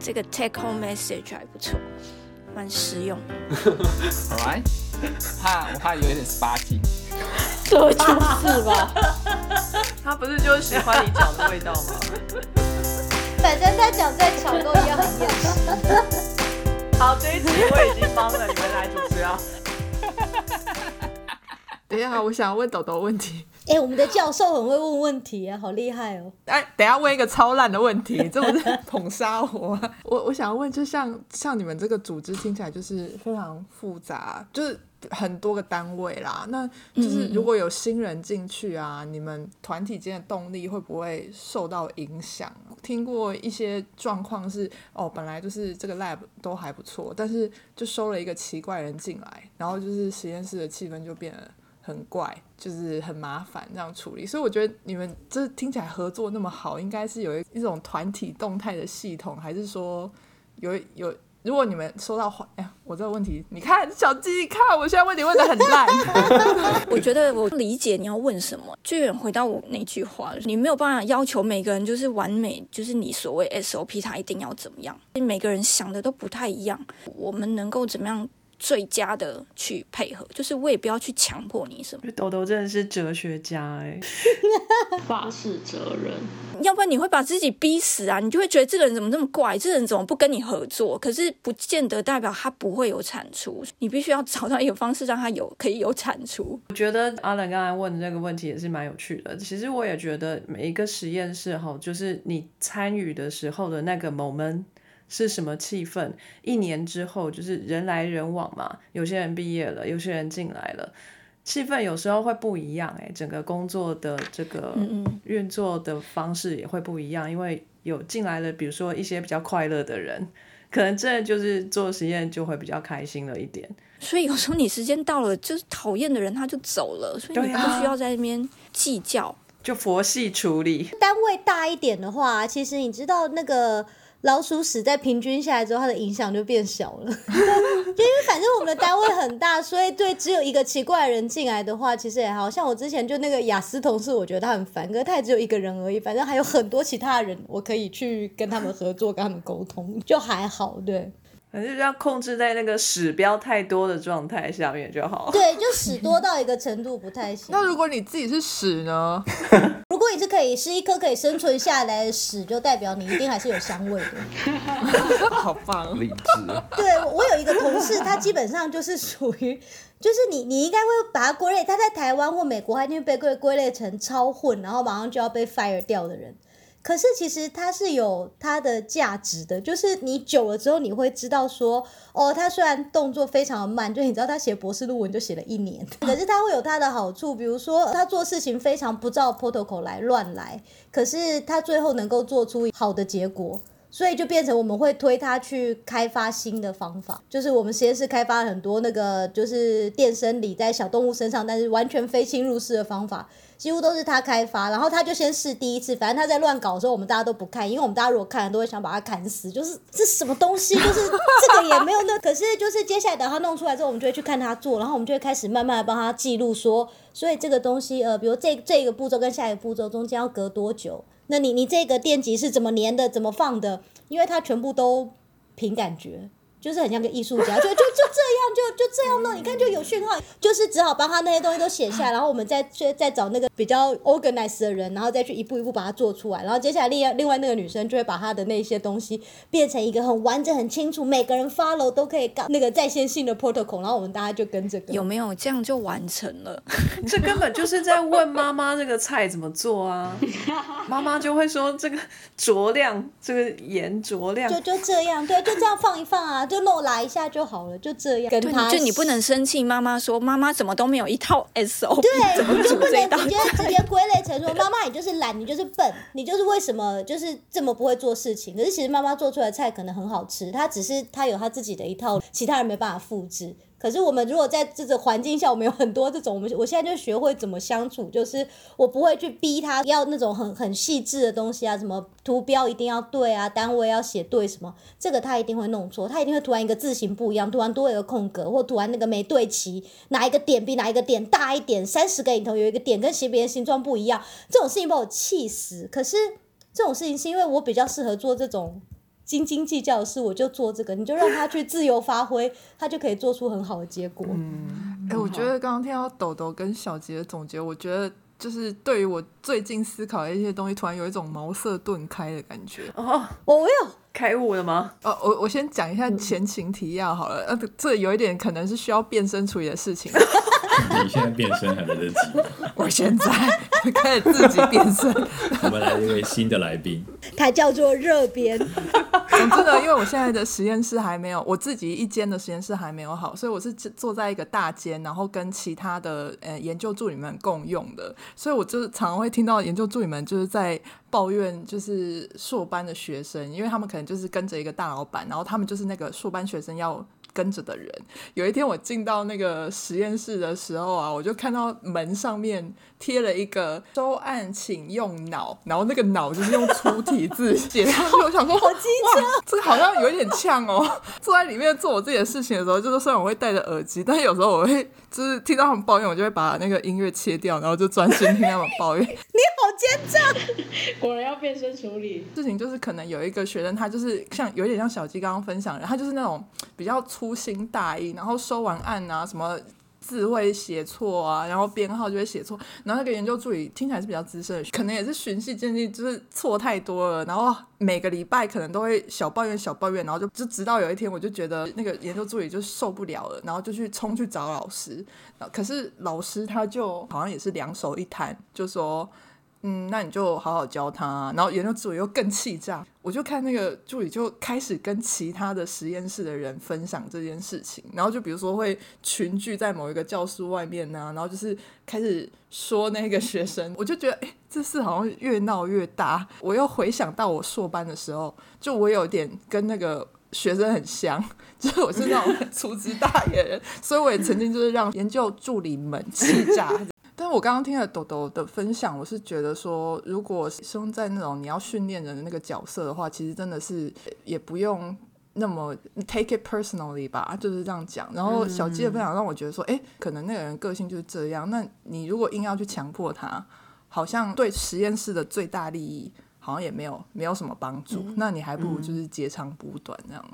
这个 take home message 还不错，蛮实用。好来，怕我怕有一点 sparky。这就是吧。他不是就是喜欢你讲的味道吗？反正他讲再巧都一样很厌世。好，这一集我已经帮了你们来主持啊。等一下，我想问豆豆问题。哎、我们的教授很会问问题啊，好厉害哦！哎，等一下问一个超烂的问题，这不是捧杀我？我我想要问，就像像你们这个组织听起来就是非常复杂，就是很多个单位啦。那就是如果有新人进去啊，你们团体间的动力会不会受到影响？听过一些状况是，哦，本来就是这个 lab 都还不错，但是就收了一个奇怪人进来，然后就是实验室的气氛就变得很怪，就是很麻烦这样处理。所以我觉得你们这听起来合作那么好，应该是有一一种团体动态的系统，还是说有有？如果你们收到话，哎呀，我这个问题，你看小鸡，看我现在问题问的很烂。我觉得我理解你要问什么，就有点回到我那句话，你没有办法要求每个人就是完美，就是你所谓 SOP 他一定要怎么样，每个人想的都不太一样，我们能够怎么样最佳的去配合，就是我也不要去强迫你什么，豆豆真的是哲学家哎、法式责任。要不然你会把自己逼死啊，你就会觉得这个人怎么这么怪，这个人怎么不跟你合作？可是不见得代表他不会有产出，你必须要找到一个方式让他有可以有产出。我觉得阿冷刚才问的这个问题也是蛮有趣的。其实我也觉得每一个实验室哈，就是你参与的时候的那个 moment 是什么气氛，一年之后就是人来人往嘛，有些人毕业了，有些人进来了。气氛有时候会不一样、欸，整个工作的这个运作的方式也会不一样，因为有进来了，比如说一些比较快乐的人，可能真的就是做实验就会比较开心了一点。所以有时候你时间到了，就是讨厌的人他就走了，所以你不需要在那边计较。就佛系处理，单位大一点的话，其实你知道那个老鼠屎在平均下来之后，它的影响就变小了。就因为反正我们的单位很大，所以对只有一个奇怪的人进来的话，其实也好像我之前就那个雅思同事，我觉得他很烦，可是他也只有一个人而已，反正还有很多其他人，我可以去跟他们合作，跟他们沟通，就还好。对反正就要控制在那个屎不要太多的状态下面就好。对，就屎多到一个程度不太行。那如果你自己是屎呢？如果你是可以是一颗可以生存下来的屎，就代表你一定还是有香味的。好棒！理智，对，我我有一个同事，他基本上就是属于，就是你你应该会把他归类，他在台湾或美国，他一定会被归归类成超混，然后马上就要被 fire 掉的人。可是其实它是有它的价值的，就是你久了之后，你会知道说，哦，他虽然动作非常的慢，就你知道他写博士论文就写了一年，可是他会有他的好处，比如说他做事情非常不照 protocol 来乱来，可是他最后能够做出好的结果。所以就变成我们会推他去开发新的方法，就是我们实验室开发了很多那个就是电生理在小动物身上，但是完全非侵入式的方法，几乎都是他开发。然后他就先试第一次，反正他在乱搞的时候，我们大家都不看，因为我们大家如果看了都会想把他砍死，就是这什么东西，就是这个也没有那，可是就是接下来等他弄出来之后，我们就会去看他做，然后我们就会开始慢慢的帮他记录说，所以这个东西呃，比如这这个步骤跟下一个步骤中间要隔多久。那你你这个电极是怎么粘的，怎么放的？因为它全部都凭感觉，就是很像个艺术家，就就就这样，就就这样弄，你看就有讯号，就是只好帮他那些东西都写下来，然后我们再去再找那个比较 organized 的人，然后再去一步一步把它做出来，然后接下来另外另外那个女生就会把她的那些东西变成一个很完整、很清楚，每个人 follow 都可以搞那个在线性的 protocol，然后我们大家就跟这个有没有这样就完成了？这根本就是在问妈妈这个菜怎么做啊？妈妈就会说这个酌量，这个盐酌量就。就这样，对，就这样放一放啊，就漏拉一下就好了，就这样。跟对，他就你不能生气，妈妈说妈妈怎么都没有一套 SOP，对，你就 不能直接直接归类成说妈妈你就是懒，你就是笨，你就是为什么就是这么不会做事情？可是其实妈妈做出来的菜可能很好吃，她只是她有她自己的一套，其他人没办法复制。可是我们如果在这个环境下，我们有很多这种，我们我现在就学会怎么相处，就是我不会去逼他要那种很很细致的东西啊，什么图标一定要对啊，单位要写对什么，这个他一定会弄错，他一定会突然一个字形不一样，突然多一个空格，或突然那个没对齐，哪一个点比哪一个点大一点，三十个里头有一个点跟斜边形状不一样，这种事情把我气死。可是这种事情是因为我比较适合做这种。斤斤计较的事，我就做这个，你就让他去自由发挥，他就可以做出很好的结果。嗯哎、我觉得刚刚听到豆豆跟小杰的总结，我觉得就是对于我最近思考的一些东西，突然有一种茅塞顿开的感觉。哦，我我有开悟了吗？哦，我我先讲一下前情提要好了，呃，这有一点可能是需要变身处理的事情。你现在变身还来得及，我现在开始自己变身。我们来一位新的来宾，他叫做热边，总之呢，因为我现在的实验室还没有，我自己一间的实验室还没有好，所以我是坐在一个大间，然后跟其他的呃研究助理们共用的，所以我就是常常会听到研究助理们就是在抱怨，就是硕班的学生，因为他们可能就是跟着一个大老板，然后他们就是那个硕班学生要。跟着的人，有一天我进到那个实验室的时候啊，我就看到门上面贴了一个“收案请用脑”，然后那个“脑”就是用粗体字写上去。我想说，哇，这个好像有一点呛哦。坐在里面做我自己的事情的时候，就是虽然我会戴着耳机，但是有时候我会就是听到他们抱怨，我就会把那个音乐切掉，然后就专心听他们抱怨。你好奸诈！果然要变身处理。事情就是可能有一个学生，他就是像有点像小鸡刚刚分享的，他就是那种比较粗心大意，然后收完案啊什么。字会写错啊，然后编号就会写错，然后那个研究助理听起来是比较资深的，可能也是循序渐进，就是错太多了，然后每个礼拜可能都会小抱怨小抱怨，然后就就直到有一天，我就觉得那个研究助理就受不了了，然后就去冲去找老师，可是老师他就好像也是两手一摊，就说。嗯，那你就好好教他、然后研究助理又更气炸，我就看那个助理就开始跟其他的实验室的人分享这件事情，然后就比如说会群聚在某一个教室外面呢、然后就是开始说那个学生，我就觉得哎，这事好像越闹越大。我又回想到我硕班的时候，就我有点跟那个。学生很像，就是我是那种粗枝大叶人，所以我也曾经就是让研究助理们气炸。但是我刚刚听了豆豆的分享，我是觉得说，如果生在那种你要训练人的那个角色的话，其实真的是也不用那么 take it personally 吧，就是这样讲。然后小鸡的分享让我觉得说，哎、可能那个人个性就是这样。那你如果硬要去强迫他，好像对实验室的最大利益好像也没有没有什么帮助。那你还不如就是截长补短这样。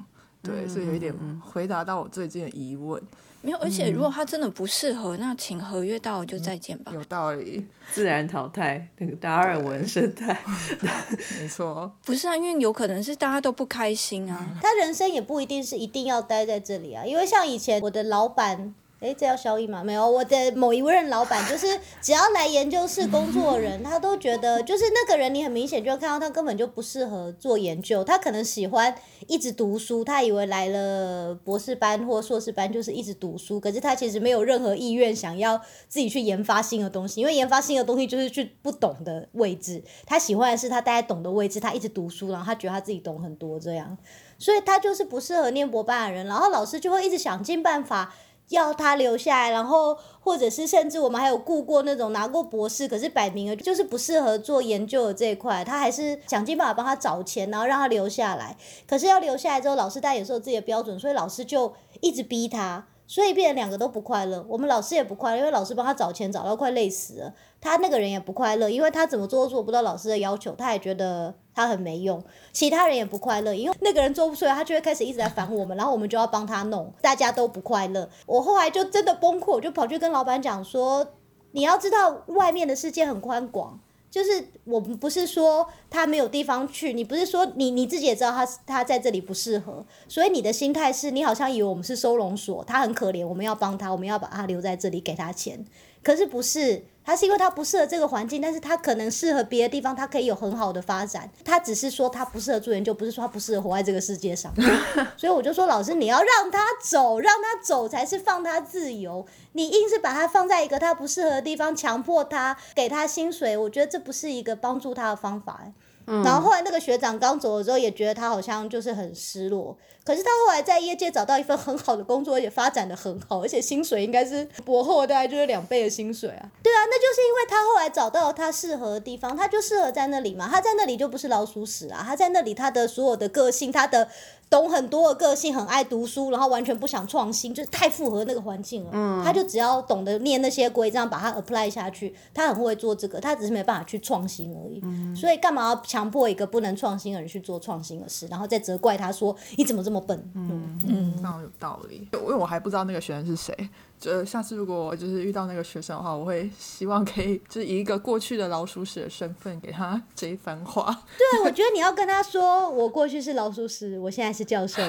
对，所以有一点回答到我最近的疑问，没有，而且如果他真的不适合，那请合约到了就再见吧。有道理，自然淘汰，那个达尔文生态。没错。不是啊，因为有可能是大家都不开心啊。他人生也不一定是一定要待在这里啊，因为像以前我的老板。诶，这要效益吗？没有，我的某一任老板就是只要来研究室工作的人，他都觉得就是那个人，你很明显就会看到他根本就不适合做研究，他可能喜欢一直读书，他以为来了博士班或硕士班就是一直读书，可是他其实没有任何意愿想要自己去研发新的东西，因为研发新的东西就是去不懂的位置，他喜欢的是他待在懂的位置，他一直读书，然后他觉得他自己懂很多这样，所以他就是不适合念博班的人，然后老师就会一直想尽办法。要他留下来，然后或者是甚至我们还有雇过那种拿过博士，可是摆明了就是不适合做研究的这一块，他还是想尽办法帮他找钱，然后让他留下来。可是要留下来之后，老师当然也是有自己的标准，所以老师就一直逼他，所以变成两个都不快乐。我们老师也不快乐，因为老师帮他找钱找到快累死了，他那个人也不快乐，因为他怎么做都做不到老师的要求，他也觉得他很没用。其他人也不快乐，因为那个人做不出来，他就会开始一直在烦我们，然后我们就要帮他弄，大家都不快乐。我后来就真的崩溃，我就跑去跟老板讲说：“你要知道，外面的世界很宽广，就是我们不是说他没有地方去，你不是说你你自己也知道他他在这里不适合，所以你的心态是你好像以为我们是收容所，他很可怜，我们要帮他，我们要把他留在这里给他钱，可是不是。”他是因为他不适合这个环境，但是他可能适合别的地方，他可以有很好的发展。他只是说他不适合做研究，不是说他不适合活在这个世界上。所以我就说，老师你要让他走，让他走才是放他自由。你硬是把他放在一个他不适合的地方，强迫他给他薪水，我觉得这不是一个帮助他的方法、欸。然后后来那个学长刚走的时候，也觉得他好像就是很失落。可是他后来在业界找到一份很好的工作，而且发展的很好，而且薪水应该是博后大概就是两倍的薪水啊。对啊，那就是因为他后来找到他适合的地方，他就适合在那里嘛。他在那里就不是老鼠屎啊，他在那里他的所有的个性，他的懂很多的个性，很爱读书，然后完全不想创新，就是太符合那个环境了。嗯，他就只要懂得念那些规章，把它 apply 下去，他很会做这个，他只是没办法去创新而已。嗯，所以干嘛要强迫一个不能创新的人去做创新的事，然后再责怪他说你怎么这么笨？嗯嗯，非常有道理。因为我还不知道那个学生是谁，就下次如果就是遇到那个学生的话，我会希望可以就是以一个过去的老鼠屎的身份给他这一番话。对，我觉得你要跟他说，我过去是老鼠屎，我现在是教授。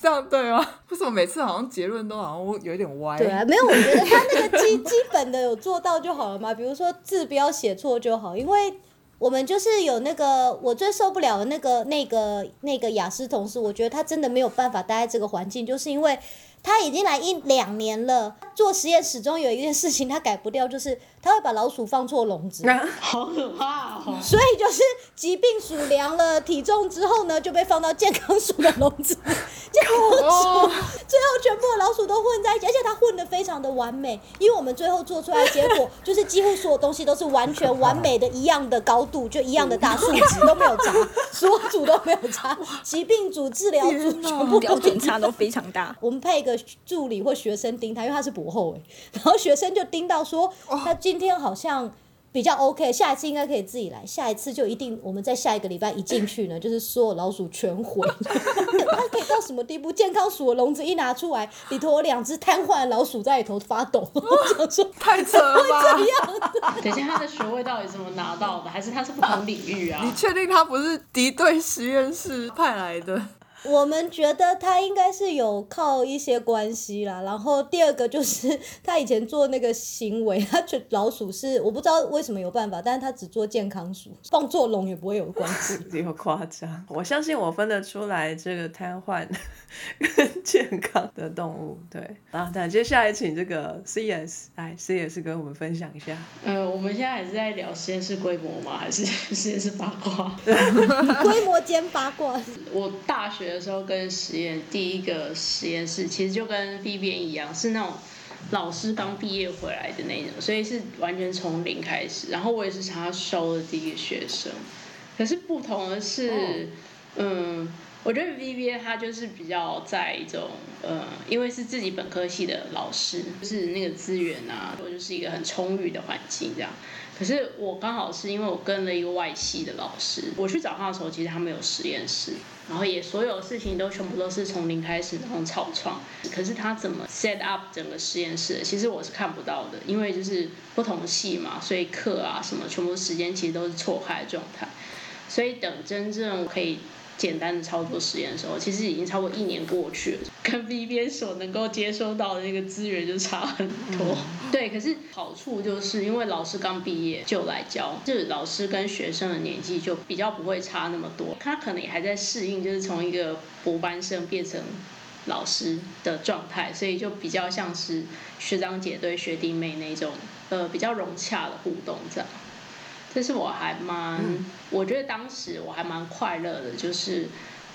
这样对吗？为什么每次好像结论都好像有点歪？对啊，没有，我觉得他那个基 基本的有做到就好了嘛。比如说字不要写错就好，因为我们就是有那个我最受不了的那个那个那个雅思同事，我觉得他真的没有办法待在这个环境，就是因为他已经来一两年了，做实验始终有一件事情他改不掉，就是他会把老鼠放错笼子。好可怕哦！所以就是疾病鼠量了体重之后呢，就被放到健康鼠的笼子，健康鼠最后全部的老鼠都混在一起，而且它混的非常的完美，因为我们最后做出来的结果就是几乎所有东西都是完全完美的一样的高度，就一样的大数值都没有差，所有组都没有差，疾病组、治疗组全部标准 差都非常大。我们派一个助理或学生盯他，因为他是博后哎，然后学生就盯到说他今天好像。比较 OK，下一次应该可以自己来。下一次就一定，我们在下一个礼拜一进去呢，就是所有老鼠全毁。它可以到什么地步？健康鼠的笼子一拿出来，里头有两只瘫痪的老鼠在里头发抖。我想说，太扯了吧？这样 等一下，他的学位到底怎么拿到的？还是他是不同领域啊？你确定他不是敌对实验室派来的？我们觉得他应该是有靠一些关系啦，然后第二个就是 他以前做那个行为，他觉老鼠是我不知道为什么有办法，但是他只做健康鼠，放做龙也不会有关系。有夸张，我相信我分得出来这个瘫痪跟健康的动物。对 啊，那接下来请这个 CS 来 CS 跟我们分享一下。呃，我们现在还是在聊实验室规模吗？还是实验室八卦？规模兼八卦。我大学的时候跟实验第一个实验室，其实就跟 B 边一样，是那种老师刚毕业回来的那种，所以是完全从零开始。然后我也是他收的第一个学生，可是不同的是，嗯，我觉得 V B A 他就是比较在一种，呃，因为是自己本科系的老师，就是那个资源啊，我就是一个很充裕的环境这样。可是我刚好是因为我跟了一个外系的老师，我去找他的时候，其实他们有实验室，然后也所有事情都全部都是从零开始那种草创。可是他怎么 set up 整个实验室，其实我是看不到的，因为就是不同系嘛，所以课啊什么，全部时间其实都是错开的状态。所以等真正可以。简单的操作实验的时候，其实已经超过一年过去了，跟 V B 所能够接收到的那个资源就差很多。对，可是好处就是因为老师刚毕业就来教，就是老师跟学生的年纪就比较不会差那么多，他可能也还在适应，就是从一个博班生变成老师的状态，所以就比较像是学长姐对学弟妹那种呃比较融洽的互动这样。这是我还蛮，我觉得当时我还蛮快乐的，就是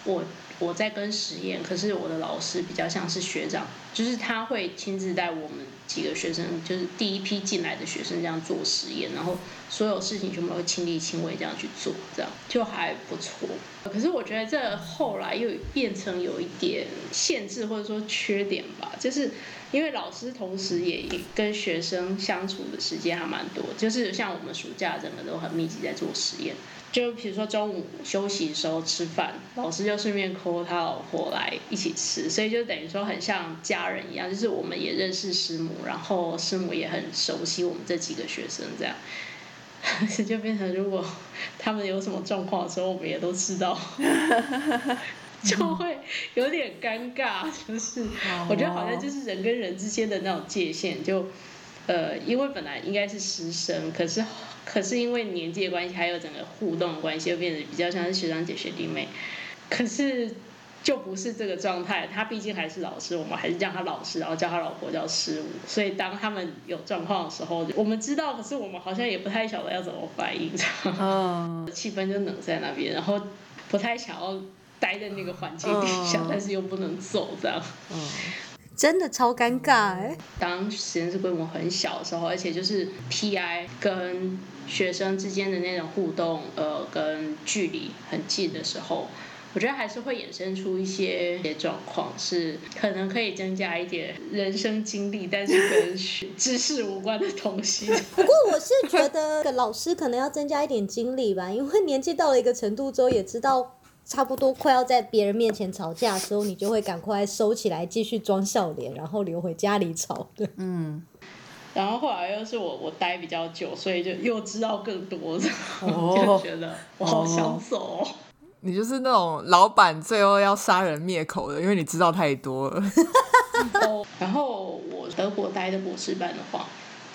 我我在跟实验，可是我的老师比较像是学长，就是他会亲自带我们几个学生，就是第一批进来的学生这样做实验，然后所有事情全部都亲力亲为这样去做，这样就还不错。可是我觉得这后来又变成有一点限制或者说缺点吧，就是。因为老师同时也跟学生相处的时间还蛮多，就是像我们暑假整个都很密集在做实验。就比如说中午休息的时候吃饭，老师就顺便 call 他老婆来一起吃，所以就等于说很像家人一样，就是我们也认识师母，然后师母也很熟悉我们这几个学生，这样，就变成如果他们有什么状况的时候，我们也都知道。就会有点尴尬，就是我觉得好像就是人跟人之间的那种界限，就呃，因为本来应该是师生，可是可是因为年纪的关系，还有整个互动的关系，又变得比较像是学长姐学弟妹，可是就不是这个状态。他毕竟还是老师，我们还是叫他老师，然后叫他老婆叫师母。所以当他们有状况的时候，我们知道，可是我们好像也不太晓得要怎么反应，这样，气氛就冷在那边，然后不太想要。待在那个环境底下，但是又不能走，这样，真的超尴尬哎。当实验室规模很小的时候，而且就是 PI 跟学生之间的那种互动，呃，跟距离很近的时候，我觉得还是会衍生出一些些状况，是可能可以增加一点人生经历，但是跟学知识无关的东西。不过我是觉得老师可能要增加一点经历吧，因为年纪到了一个程度之后，也知道差不多快要在别人面前吵架的时候，你就会赶快收起来，继续装笑脸，然后留回家里吵。对，然后后来又是我我待比较久，所以就又知道更多，哦就觉得我好想走、哦。你就是那种老板最后要杀人灭口的，因为你知道太多了。哦，然后我德国待的博士班的话，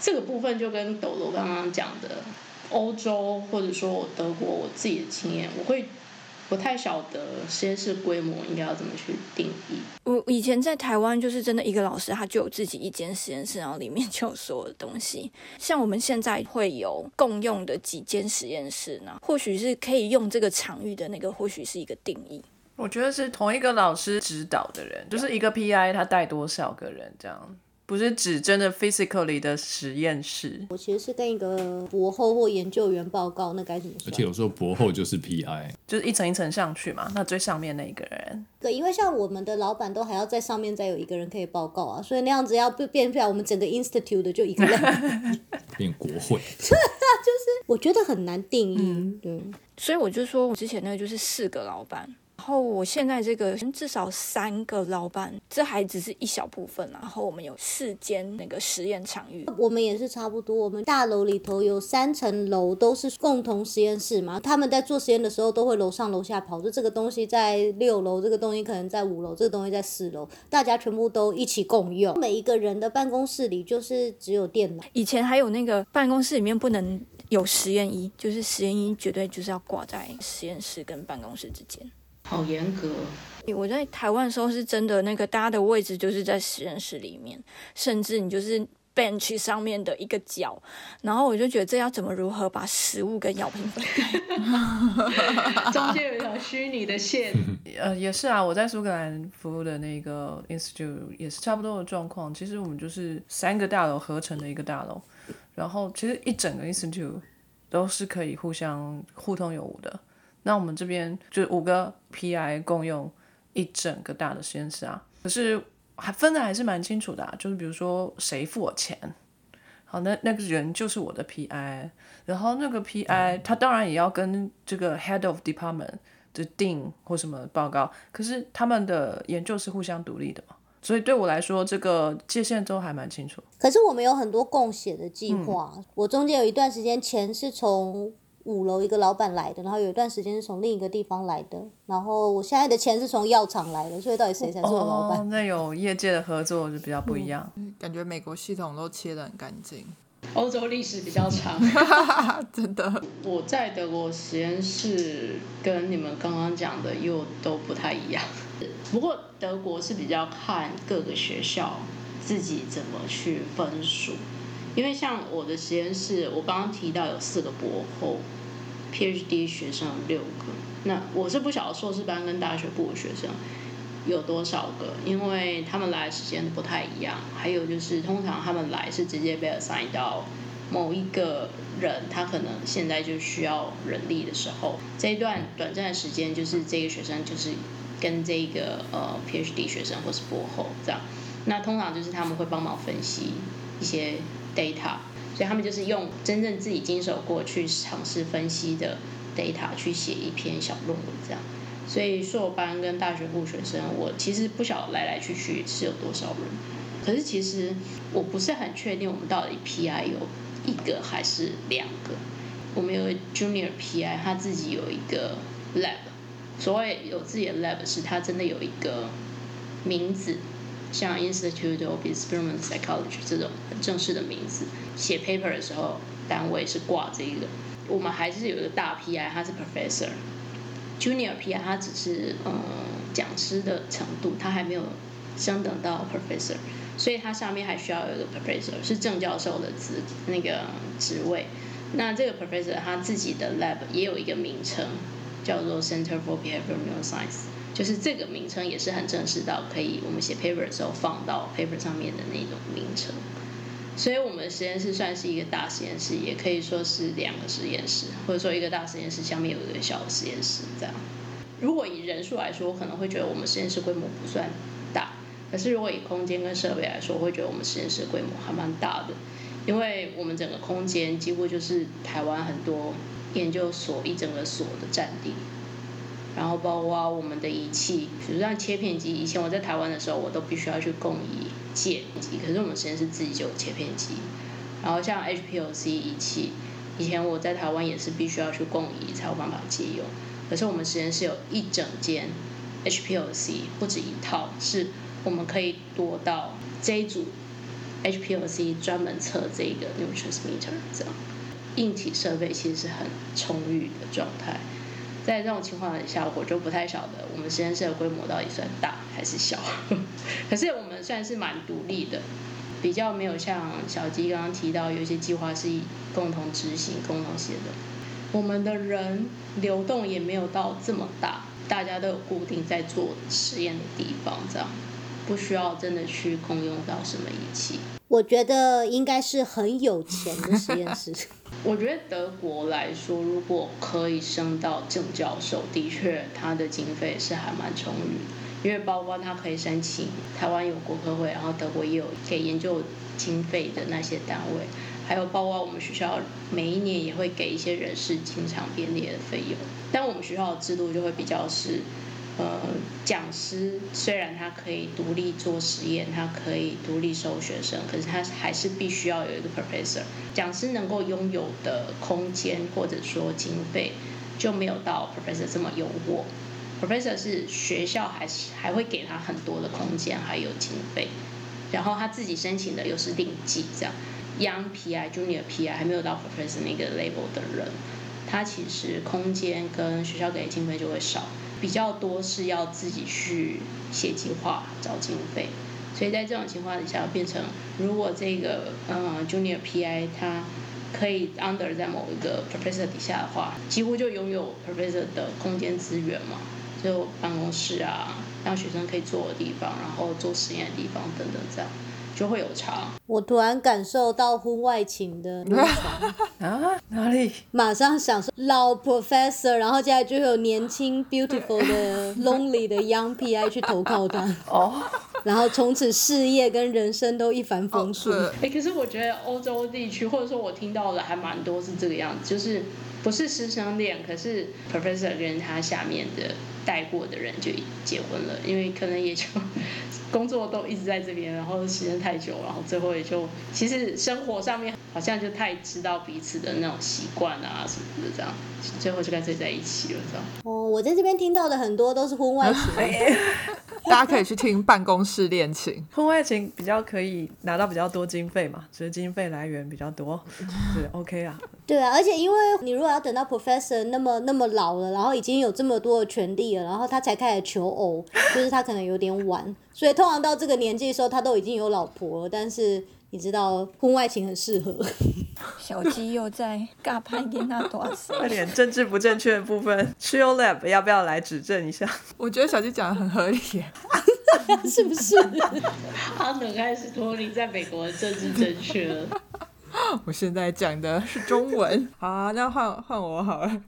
这个部分就跟斗罗刚刚讲的欧洲或者说我德国我自己的经验，我会不太晓得实验室规模应该要怎么去定义。我以前在台湾就是真的一个老师，他就有自己一间实验室，然后里面就有所有的东西。像我们现在会有共用的几间实验室呢，或许是可以用这个场域的那个，或许是一个定义。我觉得是同一个老师指导的人，就是一个 PI 他带多少个人这样，不是指真的 physically 的实验室。我其实是跟一个博后或研究员报告，那该怎么说？而且有时候博后就是 PI，就是一层一层上去嘛，那最上面那一个人，对，因为像我们的老板都还要在上面再有一个人可以报告啊，所以那样子要变变出来，我们整个 institute 的就一个人，变国会，就是我觉得很难定义。对，所以我就说我之前那个就是四个老板，然后我现在这个至少三个老板，这还只是一小部分啊。然后我们有四间那个实验场域，我们也是差不多，我们大楼里头有三层楼都是共同实验室嘛，他们在做实验的时候都会楼上楼下跑，就这个东西在六楼，这个东西可能在五楼，这个东西在四楼，大家全部都一起共用。每一个人的办公室里就是只有电脑。以前还有那个办公室里面不能有实验衣，就是实验衣绝对就是要挂在实验室跟办公室之间。好严格，我在台湾的时候是真的，那个大家的位置就是在实验室里面，甚至你就是 bench 上面的一个角，然后我就觉得这要怎么如何把食物跟药品分开？中间有一条虚拟的线。呃，也是啊，我在苏格兰服务的那个 institute 也是差不多的状况。其实我们就是三个大楼合成的一个大楼，然后其实一整个 institute 都是可以互相互通有无的。那我们这边就五个 PI 共用一整个大的实验室啊，可是还分的还是蛮清楚的、啊，就是比如说谁付我钱，好，那那个人就是我的 PI，然后那个 PI 他当然也要跟这个 head of department 的定或什么报告，可是他们的研究是互相独立的嘛，所以对我来说这个界限都还蛮清楚。可是我们有很多共写的计划，我中间有一段时间钱是从五楼一个老板来的，然后有一段时间是从另一个地方来的，然后我现在的钱是从药厂来的，所以到底谁才是我老板？哦，那有业界的合作就比较不一样。感觉美国系统都切得很干净，欧洲历史比较长，真的。我在德国实验室跟你们刚刚讲的又都不太一样。不过德国是比较看各个学校自己怎么去分数，因为像我的实验室，我刚刚提到有四个博后，PhD 学生有六个，那我是不晓得硕士班跟大学部的学生有多少个，因为他们来的时间不太一样，还有就是通常他们来是直接被 assign 到某一个人，他可能现在就需要人力的时候，这一段短暂的时间，就是这个学生就是跟这个呃 PhD 学生或是博后这样，那通常就是他们会帮忙分析一些 data，所以他们就是用真正自己经手过去尝试分析的 data 去写一篇小论文这样。所以硕班跟大学部学生，我其实不晓得来来去去是有多少人，可是其实我不是很确定我们到底 PI 有一个还是两个。我们有 Junior PI，他自己有一个 lab，所谓有自己的 lab 是他真的有一个名字，像 Institute of Experimental Psychology 这种很正式的名字。写 paper 的时候，单位是挂这个。我们还是有一个大 PI，他是 professor。Junior PI 他只是嗯讲师的程度，他还没有升等到 professor，所以他上面还需要有一个 professor 是正教授的职那个职位。那这个 professor 他自己的 lab 也有一个名称，叫做 Center for Behavioral Neuroscience，就是这个名称也是很正式到可以我们写 paper 的时候放到 paper 上面的那种名称。所以我们实验室算是一个大实验室，也可以说是两个实验室，或者说一个大实验室下面有一个小实验室这样。如果以人数来说，我可能会觉得我们实验室规模不算大，可是如果以空间跟设备来说，我会觉得我们实验室规模还蛮大的，因为我们整个空间几乎就是台湾很多研究所一整个所的占地。然后包括我们的仪器，比如像切片机，以前我在台湾的时候，我都必须要去供仪借机，可是我们实验室自己就有切片机。然后像 HPLC 仪器，以前我在台湾也是必须要去供仪才有办法借用。可是我们实验室有一整间 HPLC，不止一套，是我们可以多到这一组 HPLC 专门测这个 neurotransmitter 这样，硬体设备其实是很充裕的状态。在这种情况下，我就不太晓得我们实验室的规模到底算大还是小。可是我们算是蛮独立的，比较没有像小鸡刚刚提到，有一些计划是共同执行、共同写的。我们的人流动也没有到这么大，大家都有固定在做实验的地方，这样不需要真的去共用到什么仪器。我觉得应该是很有钱的实验室。我觉得德国来说，如果可以升到正教授，的确他的经费是还蛮充裕的，因为包括他可以申请台湾有国科会，然后德国也有给研究经费的那些单位，还有包括我们学校每一年也会给一些人事经常编列的费用，但我们学校的制度就会比较是。呃，讲师虽然他可以独立做实验，他可以独立收学生，可是他还是必须要有一个 professor。讲师能够拥有的空间或者说经费，就没有到 professor 这么优渥。professor 是学校还是还会给他很多的空间还有经费，然后他自己申请的又是定计这样。Young PI、Junior PI 还没有到 professor 那个 level 的人，他其实空间跟学校给的经费就会少。比较多是要自己去写计划、找经费，所以在这种情况底下，变成如果这个呃 junior PI 他可以 under 在某一个 professor 底下的话，几乎就拥有 professor 的空间资源嘛，就办公室啊，让学生可以坐的地方，然后做实验的地方等等这样。就会有差。我突然感受到婚外情的那 啊，哪里？马上想说老 professor，然后接下来就有年轻 beautiful 的 lonely 的 young PI 去投靠他。哦。然后从此事业跟人生都一帆风顺。哎，可是我觉得欧洲地区，或者说我听到的还蛮多是这个样子，就是不是师生恋，可是 professor 跟他下面的带过的人就结婚了，因为可能也就。工作都一直在这边，然后时间太久，然后最后也就其实生活上面好像就太知道彼此的那种习惯啊什么的，这样最后就干脆在一起了，这样。哦，我在这边听到的很多都是婚外情，大家可以去听办公室恋情。婚外情比较可以拿到比较多经费嘛，就是经费来源比较多，对，OK 啊。对啊，而且因为你如果要等到 professor 那么那么老了，然后已经有这么多的权利了，然后他才开始求偶，就是他可能有点晚。所以通常到这个年纪的时候，他都已经有老婆了。但是你知道，婚外情很适合。小鸡又在尬拍给那多少？快点，政治不正确的部分 c h i l Lab 要不要来指正一下？我觉得小鸡讲的很合理，是不是？他能开始脱离在美国的政治正确了。我现在讲的是中文。好，那换换我好了。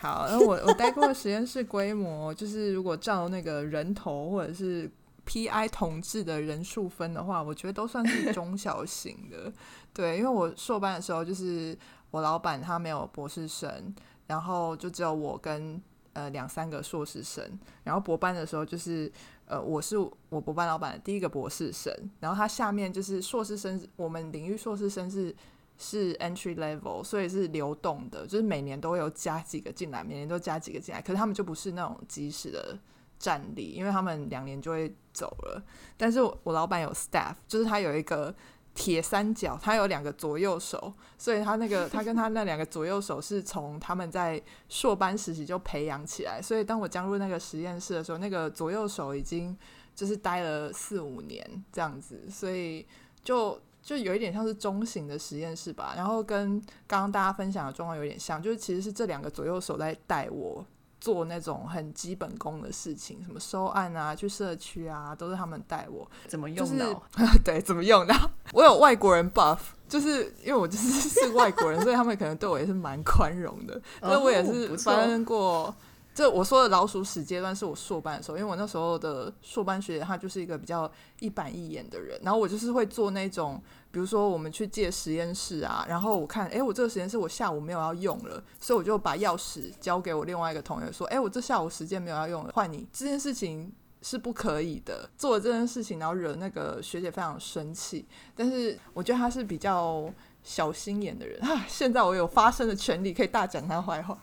好，那我我待过的实验室规模，就是如果照那个人头或者是。P.I. 同治的人数分的话，我觉得都算是 中小型的。对，因为我硕班的时候，就是我老板他没有博士生，然后就只有我跟呃两三个硕士生。然后博班的时候，就是呃我是我博班老板的第一个博士生，然后他下面就是硕士生，我们领域硕士生是是 entry level，所以是流动的，就是每年都会有加几个进来，每年都加几个进来。可是他们就不是那种及时的。站立，因为他们两年就会走了。但是我老板有 staff，就是他有一个铁三角，他有两个左右手，所以他那个 他跟他那两个左右手是从他们在硕班时期就培养起来。所以当我加入那个实验室的时候，那个左右手已经就是待了四五年这样子，所以就就有一点像是中型的实验室吧。然后跟刚刚大家分享的状况有点像，就是其实是这两个左右手在带我。做那种很基本功的事情，什么收案啊、去社区啊，都是他们带我怎么用的。对，怎么用的？我有外国人 buff，就是因为我就是 是外国人，所以他们可能对我也是蛮宽容的。那我也是发生过这我说的老鼠屎阶段是我硕班的时候，因为我那时候的硕班学姐她就是一个比较一板一眼的人，然后我就是会做那种，比如说我们去借实验室啊，然后我看，哎，我这个实验室我下午没有要用了，所以我就把钥匙交给我另外一个同学说，哎，我这下午时间没有要用，换你这件事情。是不可以的，做了这件事情，然后惹那个学姐非常生气。但是我觉得她是比较小心眼的人啊。现在我有发声的权利，可以大讲他坏话。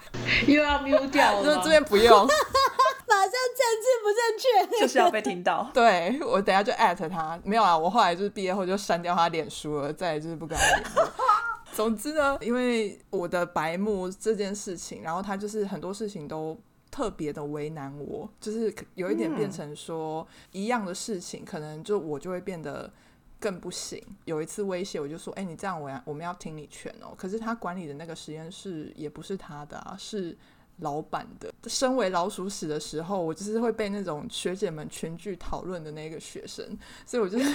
又要 mute 掉了，这边不用，马上政治不正确，就是要被听到。对我等下就艾特他，没有啊，我后来就是毕业后就删掉他脸书了，再也就是不跟他联络。总之呢，因为我的白目这件事情，然后他就是很多事情都。特别的为难我，就是有一点变成说一样的事情，可能就我就会变得更不行。有一次威胁我就说：“哎，你这样我要我们要听你劝哦。”可是他管理的那个实验室也不是他的啊，是老板的。身为老鼠屎的时候，我就是会被那种学姐们群聚讨论的那个学生，所以我就 是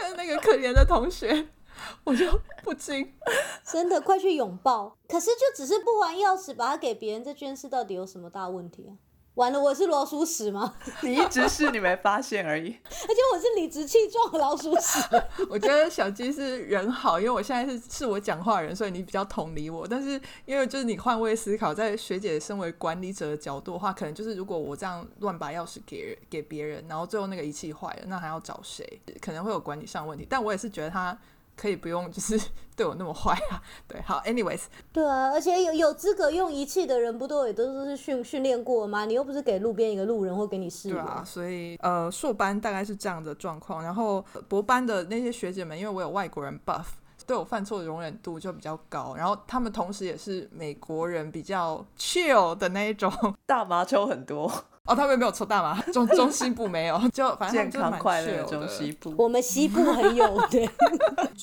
看那个可怜的同学。我就不禁，真的快去拥抱。可是就只是不还钥匙，把它给别人，这件事到底有什么大问题啊？完了，我是老鼠屎吗？你一直是你没发现而已。而且我是理直气壮的老鼠屎。我觉得小鸡是人好，因为我现在是是我讲话人，所以你比较同理我。但是因为就是你换位思考，在学姐身为管理者的角度的话，可能就是如果我这样乱把钥匙给给别人，然后最后那个仪器坏了，那还要找谁？可能会有管理上问题。但我也是觉得他。可以不用，就是 对我那么坏啊？对，好，anyways，对啊，而且有有资格用仪器的人，不都也都是训训练过吗？你又不是给路边一个路人或给你试对啊，所以呃，硕班大概是这样的状况，然后博班的那些学姐们，因为我有外国人 buff，对我犯错的容忍度就比较高，然后他们同时也是美国人比较 chill 的那一种，大麻抽很多。哦，他们没有抽大麻，中中西部没有，就反正健康快乐中西部。我们西部很有 对。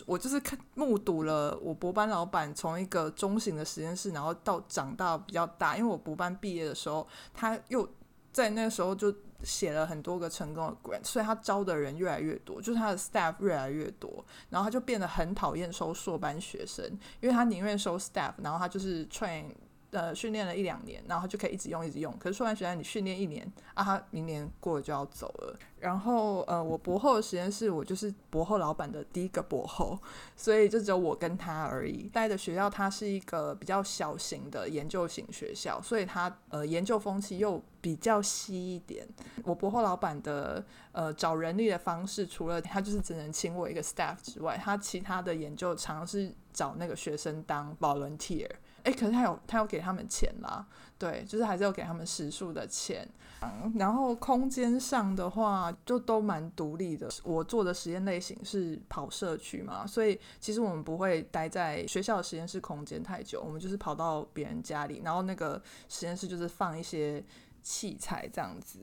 我就是看目睹了我博班老板从一个中型的实验室，然后到长大比较大。因为我博班毕业的时候，他又在那个时候就写了很多个成功的 grant，所以他招的人越来越多，就是他的 staff 越来越多，然后他就变得很讨厌收硕班学生，因为他宁愿收 staff，然后他就是 train。呃，训练了一两年，然后就可以一直用，一直用。可是说完学校，你训练一年啊，他明年过了就要走了。然后呃，我博后的实验室，我就是博后老板的第一个博后，所以就只有我跟他而已。待的学校它是一个比较小型的研究型学校，所以它呃研究风气又比较稀一点。我博后老板的呃找人力的方式，除了他就是只能请我一个 staff 之外，他其他的研究常是找那个学生当 volunteer。哎，可是他有他有给他们钱啦，对，就是还是有给他们食宿的钱。嗯然后空间上的话，就都蛮独立的。我做的实验类型是跑社区嘛，所以其实我们不会待在学校的实验室空间太久，我们就是跑到别人家里，然后那个实验室就是放一些器材这样子。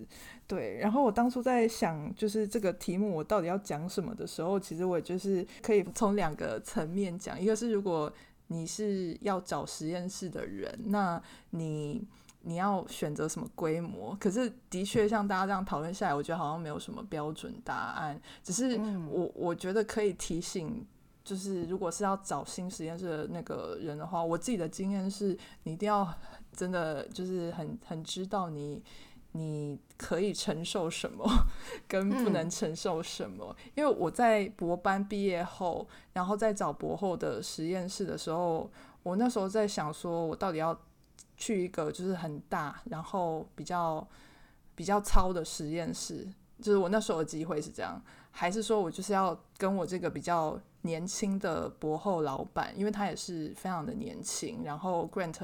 对，然后我当初在想，就是这个题目我到底要讲什么的时候，其实我就是可以从两个层面讲，一个是如果。你是要找实验室的人，那你你要选择什么规模？可是的确，像大家这样讨论下来，我觉得好像没有什么标准答案。只是我我觉得可以提醒，就是如果是要找新实验室的那个人的话，我自己的经验是，你一定要真的就是很很知道你。你可以承受什么，跟不能承受什么？因为我在博班毕业后，然后在找博后的实验室的时候，我那时候在想，说我到底要去一个就是很大，然后比较比较糙的实验室，就是我那时候的机会是这样，还是说我就是要跟我这个比较年轻的博后老板，因为他也是非常的年轻，然后 Grant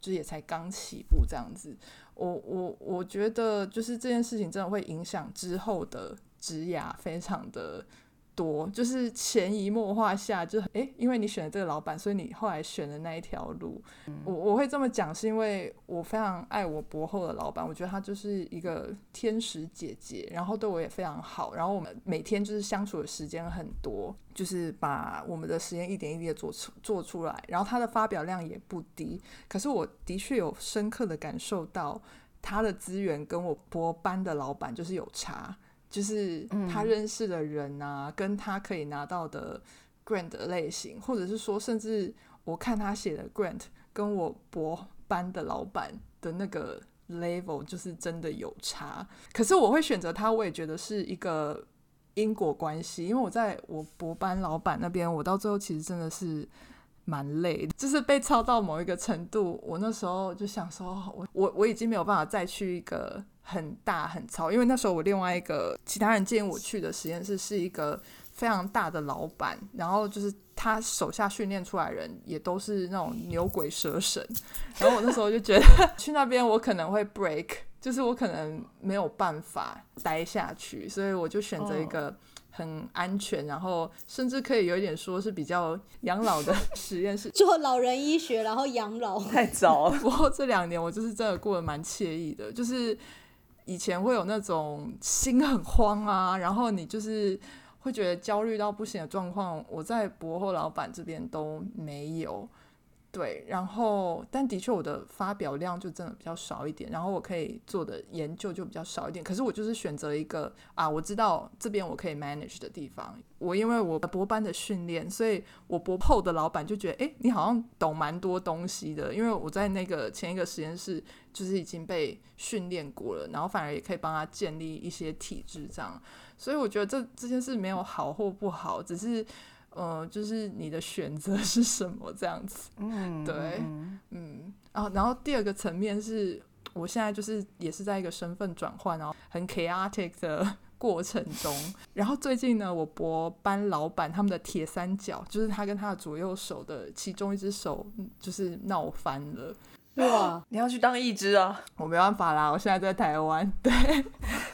就是也才刚起步这样子。我我我觉得就是这件事情真的会影响之后的职涯，非常的。多就是潜移默化下，就诶，因为你选了这个老板，所以你后来选的那一条路。我我会这么讲，是因为我非常爱我博后的老板，我觉得他就是一个天使姐姐，然后对我也非常好。然后我们每天就是相处的时间很多，就是把我们的实验一点一滴的做出做出来。然后他的发表量也不低，可是我的确有深刻的感受到他的资源跟我博班的老板就是有差。就是他认识的人啊，跟他可以拿到的 grant 类型，或者是说，甚至我看他写的 grant，跟我博班的老板的那个 level 就是真的有差。可是我会选择他，我也觉得是一个因果关系，因为我在我博班老板那边，我到最后其实真的是。蛮累的，就是被操到某一个程度，我那时候就想说，我我我已经没有办法再去一个很大很操，因为那时候我另外一个其他人建议我去的实验室是一个非常大的老板，然后就是他手下训练出来人也都是那种牛鬼蛇神，然后我那时候就觉得 去那边我可能会 break，就是我可能没有办法待下去，所以我就选择一个。很安全，然后甚至可以有一点说是比较养老的 实验室，做老人医学，然后养老。太早了。不过这两年我就是真的过得蛮惬意的，就是以前会有那种心很慌啊，然后你就是会觉得焦虑到不行的状况，我在博后老板这边都没有。对，然后但的确我的发表量就真的比较少一点，然后我可以做的研究就比较少一点。可是我就是选择一个啊，我知道这边我可以 manage 的地方。我因为我博班的训练，所以我博后的老板就觉得，哎，你好像懂蛮多东西的。因为我在那个前一个实验室就是已经被训练过了，然后反而也可以帮他建立一些体制这样。所以我觉得这这件事没有好或不好，只是。呃，就是你的选择是什么这样子？嗯，对，嗯，然后然后第二个层面是我现在就是也是在一个身份转换，然后很 chaotic 的 过程中。然后最近呢，我博班老板他们的铁三角，就是他跟他的左右手的其中一只手就是闹翻了。哇！你要去当义肢啊？我没办法啦，我现在在台湾。对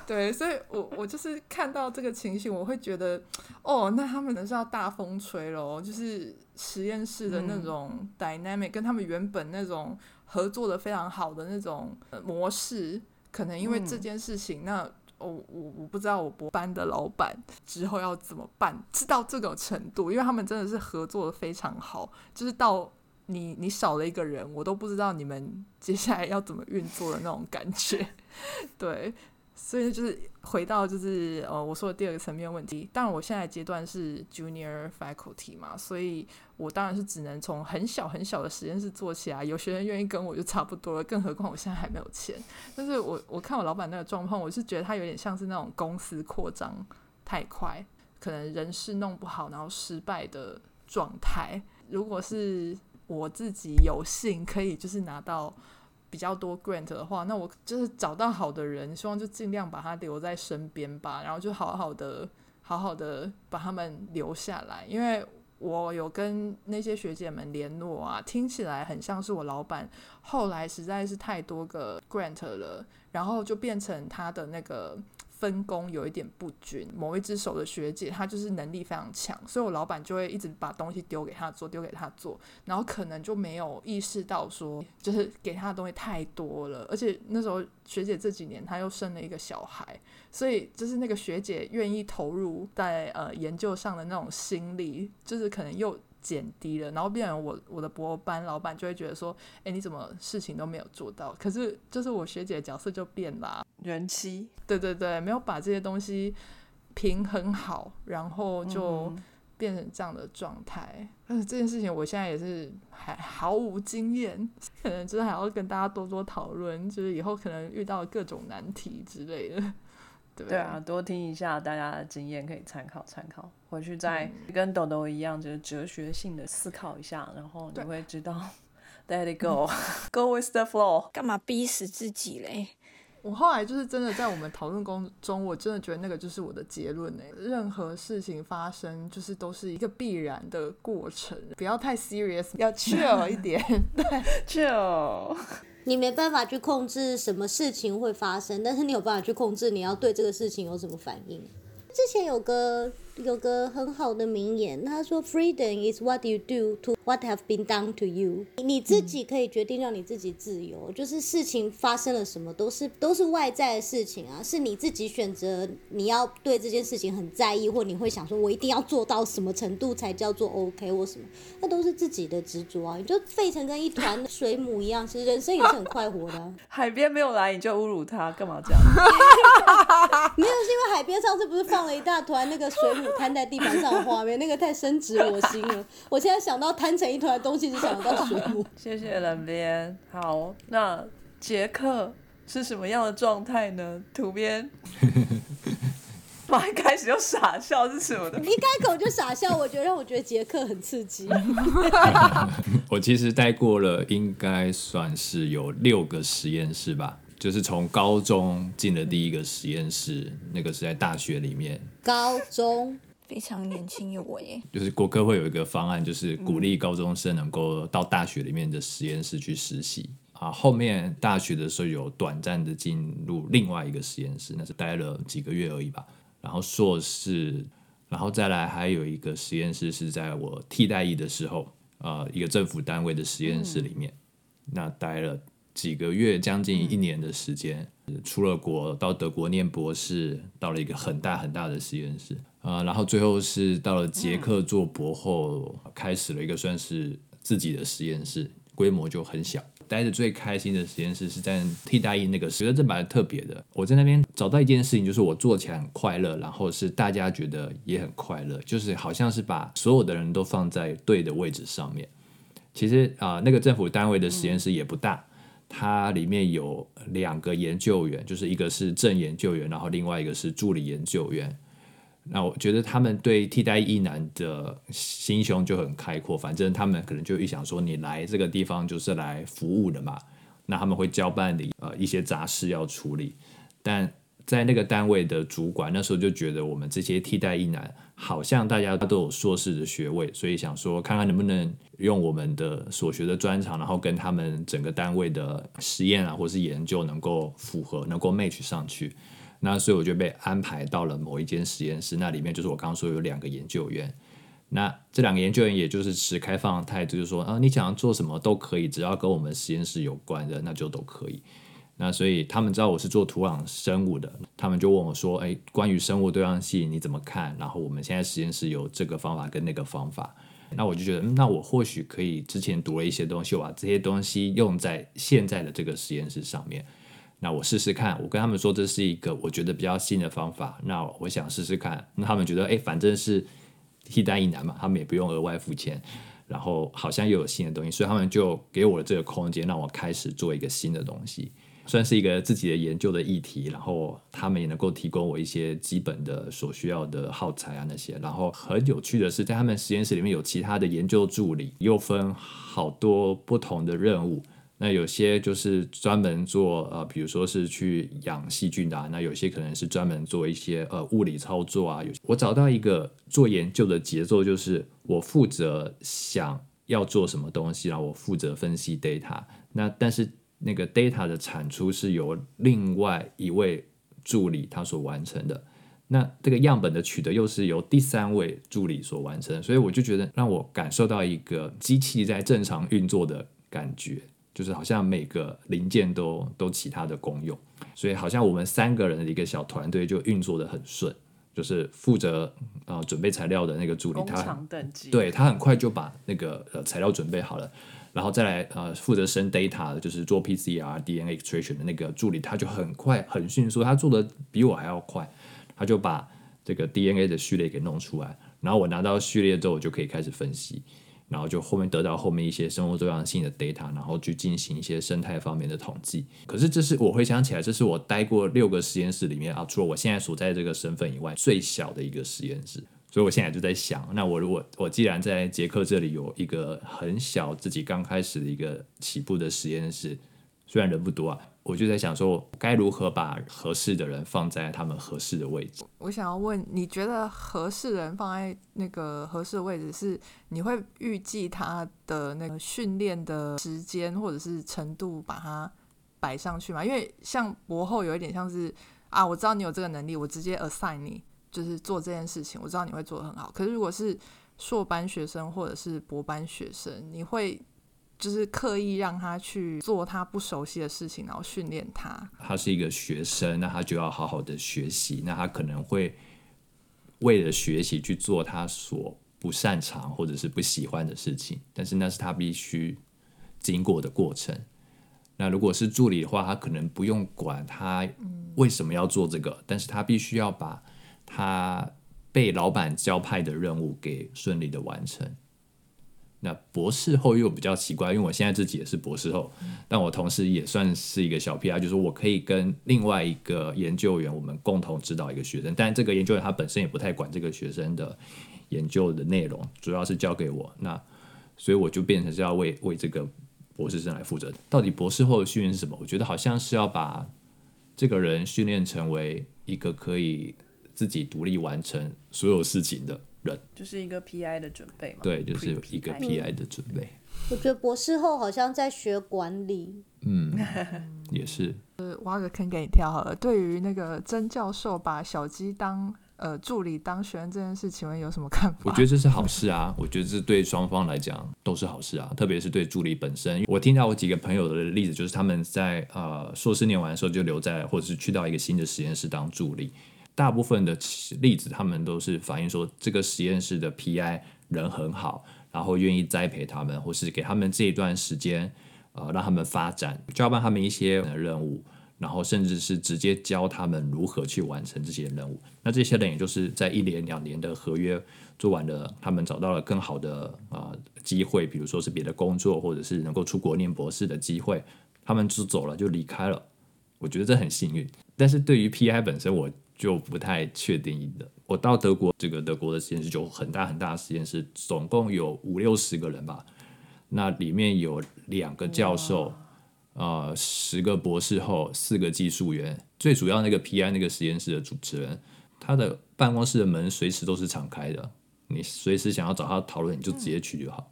对，所以我我就是看到这个情形，我会觉得，哦，那他们可能是要大风吹咯，就是实验室的那种 dynamic，跟他们原本那种合作的非常好的那种模式，可能因为这件事情，那我我我不知道我博班的老板之后要怎么办，知道这个程度，因为他们真的是合作的非常好，就是到。你 你少了一个人，我都不知道你们 接下来要怎么运作的那种感觉，对，所以就是回到就是呃我说的第二个层面问题。当然我现在阶段是 junior faculty 嘛，所以我当然是只能从很小很小的实验室做起来。有学生愿意跟我就差不多了，更何况我现在还没有钱。但是我我看我老板那个状况，我是觉得他有点像是那种公司扩张太快，可能人事弄不好，然后失败的状态。如果是我自己有幸可以就是拿到比较多 grant 的话，那我就是找到好的人，希望就尽量把他留在身边吧，然后就好好的、好好的把他们留下来。因为我有跟那些学姐们联络啊，听起来很像是我老板后来实在是太多个 grant 了，然后就变成他的那个。分工有一点不均，某一只手的学姐她就是能力非常强，所以我老板就会一直把东西丢给她做，丢给她做，然后可能就没有意识到说，就是给她的东西太多了，而且那时候学姐这几年她又生了一个小孩，所以就是那个学姐愿意投入在呃研究上的那种心力，就是可能又。减低了，然后变成我我的博班老板就会觉得说，哎，你怎么事情都没有做到？可是就是我学姐的角色就变了，人妻，对对对，没有把这些东西平衡好，然后就变成这样的状态。但是这件事情我现在也是还毫无经验，可能就是还要跟大家多多讨论，就是以后可能遇到各种难题之类的。对。啊，多听一下大家的经验，可以参考参考，回去再跟豆豆一样，就是哲学性的思考一下，然后你会知道，Let it go，Go with the flow，干嘛逼死自己嘞？我后来就是真的在我们讨论中中，我真的觉得那个就是我的结论诶。任何事情发生，就是都是一个必然的过程，不要太 serious，要 chill 一点，对，chill。你没办法去控制什么事情会发生，但是你有办法去控制你要对这个事情有什么反应。之前有个有个很好的名言，他说：“Freedom is what you do to what have been done to you。”你自己可以决定让你自己自由，就是事情发生了什么都是都是外在的事情啊，是你自己选择你要对这件事情很在意，或你会想说我一定要做到什么程度才叫做 OK 或什么，那都是自己的执着啊。你就废成跟一团水母一样，其实人生也是很快活的。海边没有来你就侮辱他，干嘛这样？没有，是因为海边上次不是放了一大团那个水母摊在地板上的画面，那个太深植我心了。我现在想到摊成一团的东西，就想到水母。谢谢冷边。好，那杰克是什么样的状态呢？图边，妈一开始就傻笑是什么的？一开口就傻笑，我觉得让我觉得杰克很刺激。我其实待过了，应该算是有六个实验室吧。就是从高中进了第一个实验室，那个是在大学里面。高中非常年轻有为耶，就是国科会有一个方案，就是鼓励高中生能够到大学里面的实验室去实习啊。后面大学的时候有短暂的进入另外一个实验室，那是待了几个月而已吧。然后硕士，然后再来还有一个实验室是在我替代役的时候，呃，一个政府单位的实验室里面，那待了几个月，将近一年的时间。出了国，到德国念博士，到了一个很大很大的实验室，呃，然后最后是到了捷克做博后，开始了一个算是自己的实验室，规模就很小。待的最开心的实验室是在替代役那个，觉得这蛮特别的。我在那边找到一件事情，就是我做起来很快乐，然后是大家觉得也很快乐，就是好像是把所有的人都放在对的位置上面。其实啊、那个政府单位的实验室也不大，它里面有两个研究员，就是一个是正研究员，然后另外一个是助理研究员。那我觉得他们对替代一男的心胸就很开阔，反正他们可能就预想说，你来这个地方就是来服务的嘛，那他们会交办你呃一些杂事要处理，但在那个单位的主管那时候就觉得我们这些替代一男好像大家都有硕士的学位，所以想说看看能不能用我们的所学的专长，然后跟他们整个单位的实验啊或是研究能够符合，能够 match 上去。那所以我就被安排到了某一间实验室，那里面就是我刚刚说有两个研究员。那这两个研究员也就是持开放态度，就是说啊，你想要做什么都可以，只要跟我们实验室有关的，那就都可以。那所以他们知道我是做土壤生物的，他们就问我说：“哎，关于生物多样性你怎么看？”然后我们现在实验室有这个方法跟那个方法，那我就觉得，那我或许可以之前读了一些东西，我把这些东西用在现在的这个实验室上面。那我试试看，我跟他们说这是一个我觉得比较新的方法，那我想试试看。那他们觉得，哎，反正是替代一难嘛，他们也不用额外付钱，然后好像又有新的东西，所以他们就给我了这个空间，让我开始做一个新的东西，算是一个自己的研究的议题。然后他们也能够提供我一些基本的所需要的耗材啊那些。然后很有趣的是，在他们实验室里面有其他的研究助理，又分好多不同的任务。那有些就是专门做呃，比如说是去养细菌的、啊，那有些可能是专门做一些呃物理操作啊。有我找到一个做研究的节奏，就是我负责想要做什么东西，然后我负责分析 data。那但是那个 data 的产出是由另外一位助理他所完成的。那这个样本的取得又是由第三位助理所完成，所以我就觉得让我感受到一个机器在正常运作的感觉。就是好像每个零件都都其他的功用，所以好像我们三个人的一个小团队就运作的很顺。就是负责呃准备材料的那个助理，工他对他很快就把那个呃材料准备好了，然后再来呃负责生 data 的，就是做 PCR DNA extraction 的那个助理，他就很快很迅速，他做的比我还要快，他就把这个 DNA 的序列给弄出来，然后我拿到序列之后，我就可以开始分析。然后就后面得到后面一些生物多样性的 data，然后去进行一些生态方面的统计。可是这是我回想起来，这是我待过六个实验室里面啊，除了我现在所在这个身份以外，最小的一个实验室。所以我现在就在想，那我如果我既然在杰克这里有一个很小自己刚开始的一个起步的实验室，虽然人不多啊，我就在想说，该如何把合适的人放在他们合适的位置。我想要问，你觉得合适人放在那个合适的位置是你会预计他的那个训练的时间或者是程度把它摆上去吗？因为像博后有一点像是啊，我知道你有这个能力，我直接 assign 你就是做这件事情，我知道你会做得很好。可是如果是硕班学生或者是博班学生，你会就是刻意让他去做他不熟悉的事情，然后训练他。他是一个学生，那他就要好好的学习。那他可能会为了学习去做他所不擅长或者是不喜欢的事情，但是那是他必须经过的过程。那如果是助理的话，他可能不用管他为什么要做这个，但是他必须要把他被老板交派的任务给顺利的完成。那博士后又比较奇怪，因为我现在自己也是博士后，但我同时也算是一个小 P R，就是我可以跟另外一个研究员，我们共同指导一个学生，但这个研究员他本身也不太管这个学生的研究的内容，主要是交给我。那所以我就变成是要为为这个博士生来负责。到底博士后的训练是什么？我觉得好像是要把这个人训练成为一个可以自己独立完成所有事情的人。就是一个 PI 的准备嘛。对，就是一个 PI 的准备。我觉得博士后好像在学管理，嗯，也是。呃，挖个坑给你跳好了。对于那个曾教授把小鸡当呃助理当学生这件事，请问有什么看法？我觉得这是好事啊，我觉得这对双方来讲都是好事啊，特别是对助理本身。我听到我几个朋友的例子，就是他们在呃硕士念完的时候就留在，或者是去到一个新的实验室当助理。大部分的例子，他们都是反映说，这个实验室的 PI 人很好，然后愿意栽培他们，或是给他们这一段时间，呃，让他们发展，交办他们一些任务，然后甚至是直接教他们如何去完成这些任务。那这些人也就是在一年两年的合约做完了，他们找到了更好的呃机会，比如说是别的工作，或者是能够出国念博士的机会，他们就走了，就离开了。我觉得这很幸运。但是对于 PI 本身，我就不太确定的。我到德国，这个德国的实验室就很大很大的实验室，总共有五六十个人吧。那里面有两个教授，呃，十个博士后，四个技术员。最主要那个 PI 那个实验室的主持人，他的办公室的门随时都是敞开的，你随时想要找他讨论，你就直接去就好。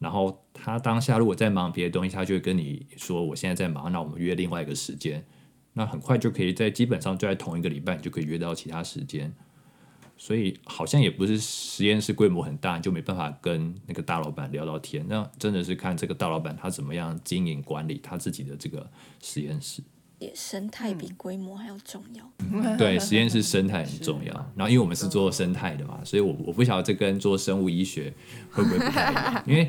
然后他当下如果在忙别的东西，他就会跟你说：“我现在在忙，那我们约另外一个时间。”那很快就可以在基本上就在同一个礼拜，你就可以约到其他时间。所以好像也不是实验室规模很大，你就没办法跟那个大老板聊到天。那真的是看这个大老板他怎么样经营管理他自己的这个实验室。也生态比规模还要重要。对，实验室生态很重要。然后因为我们是做生态的嘛，所以我我不晓得这跟做生物医学会不会不太一样，因为。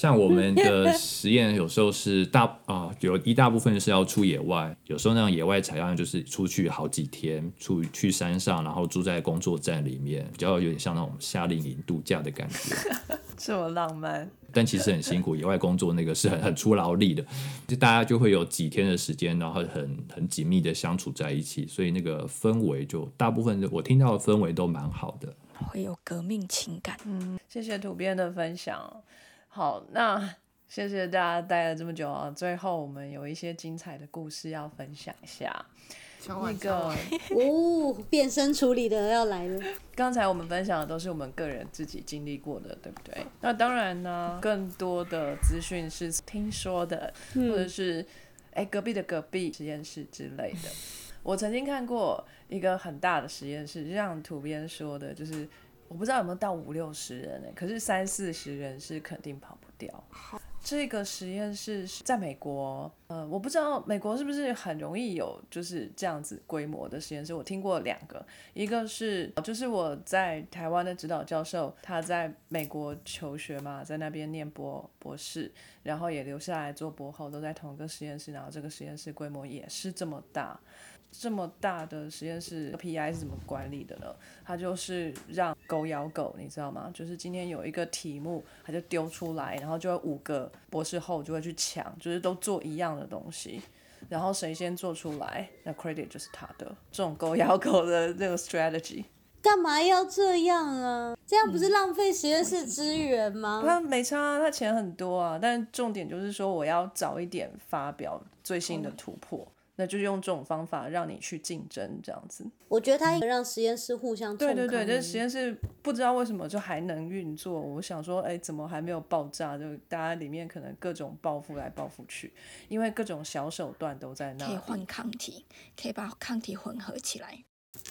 像我们的实验有时候是大啊，有一大部分是要出野外，有时候那种野外采样就是出去好几天，出去山上，然后住在工作站里面，比较有点像那种夏令营度假的感觉。这么浪漫，但其实很辛苦。野外工作那个是很很出劳力的，就大家就会有几天的时间，然后很很紧密的相处在一起，所以那个氛围就大部分我听到的氛围都蛮好的，会有革命情感。嗯，谢谢土编的分享。好，那 谢谢大家待了这么久啊！最后我们有一些精彩的故事要分享一下。那个 哦，变身处理的要来了。刚才我们分享的都是我们个人自己经历过的，对不对？那当然呢，更多的资讯是听说的，或者是哎隔壁的隔壁实验室之类的。我曾经看过一个很大的实验室，就像图编说的，就是。我不知道有没有到五六十人呢？可是三四十人是肯定跑不掉。这个实验室是在美国，呃，我不知道美国是不是很容易有就是这样子规模的实验室。我听过两个，一个是就是我在台湾的指导教授，他在美国求学嘛，在那边念博博士，然后也留下来做博后，都在同一个实验室，然后这个实验室规模也是这么大。这么大的实验室，PI 是怎么管理的呢？他就是让狗咬狗，你知道吗？就是今天有一个题目，他就丢出来，然后就会五个博士后就会去抢，就是都做一样的东西，然后谁先做出来，那 credit 就是他的。这种狗咬狗的那个 strategy，干嘛要这样啊？这样不是浪费实验室资源吗？他没差，啊他钱很多啊，但重点就是说我要早一点发表最新的突破。那就是用这种方法让你去竞争，这样子。我觉得他让实验室互相对对对，这实验室不知道为什么就还能运作。我想说，哎，怎么还没有爆炸？就大家里面可能各种报复来报复去，因为各种小手段都在那。可以换抗体，可以把抗体混合起来。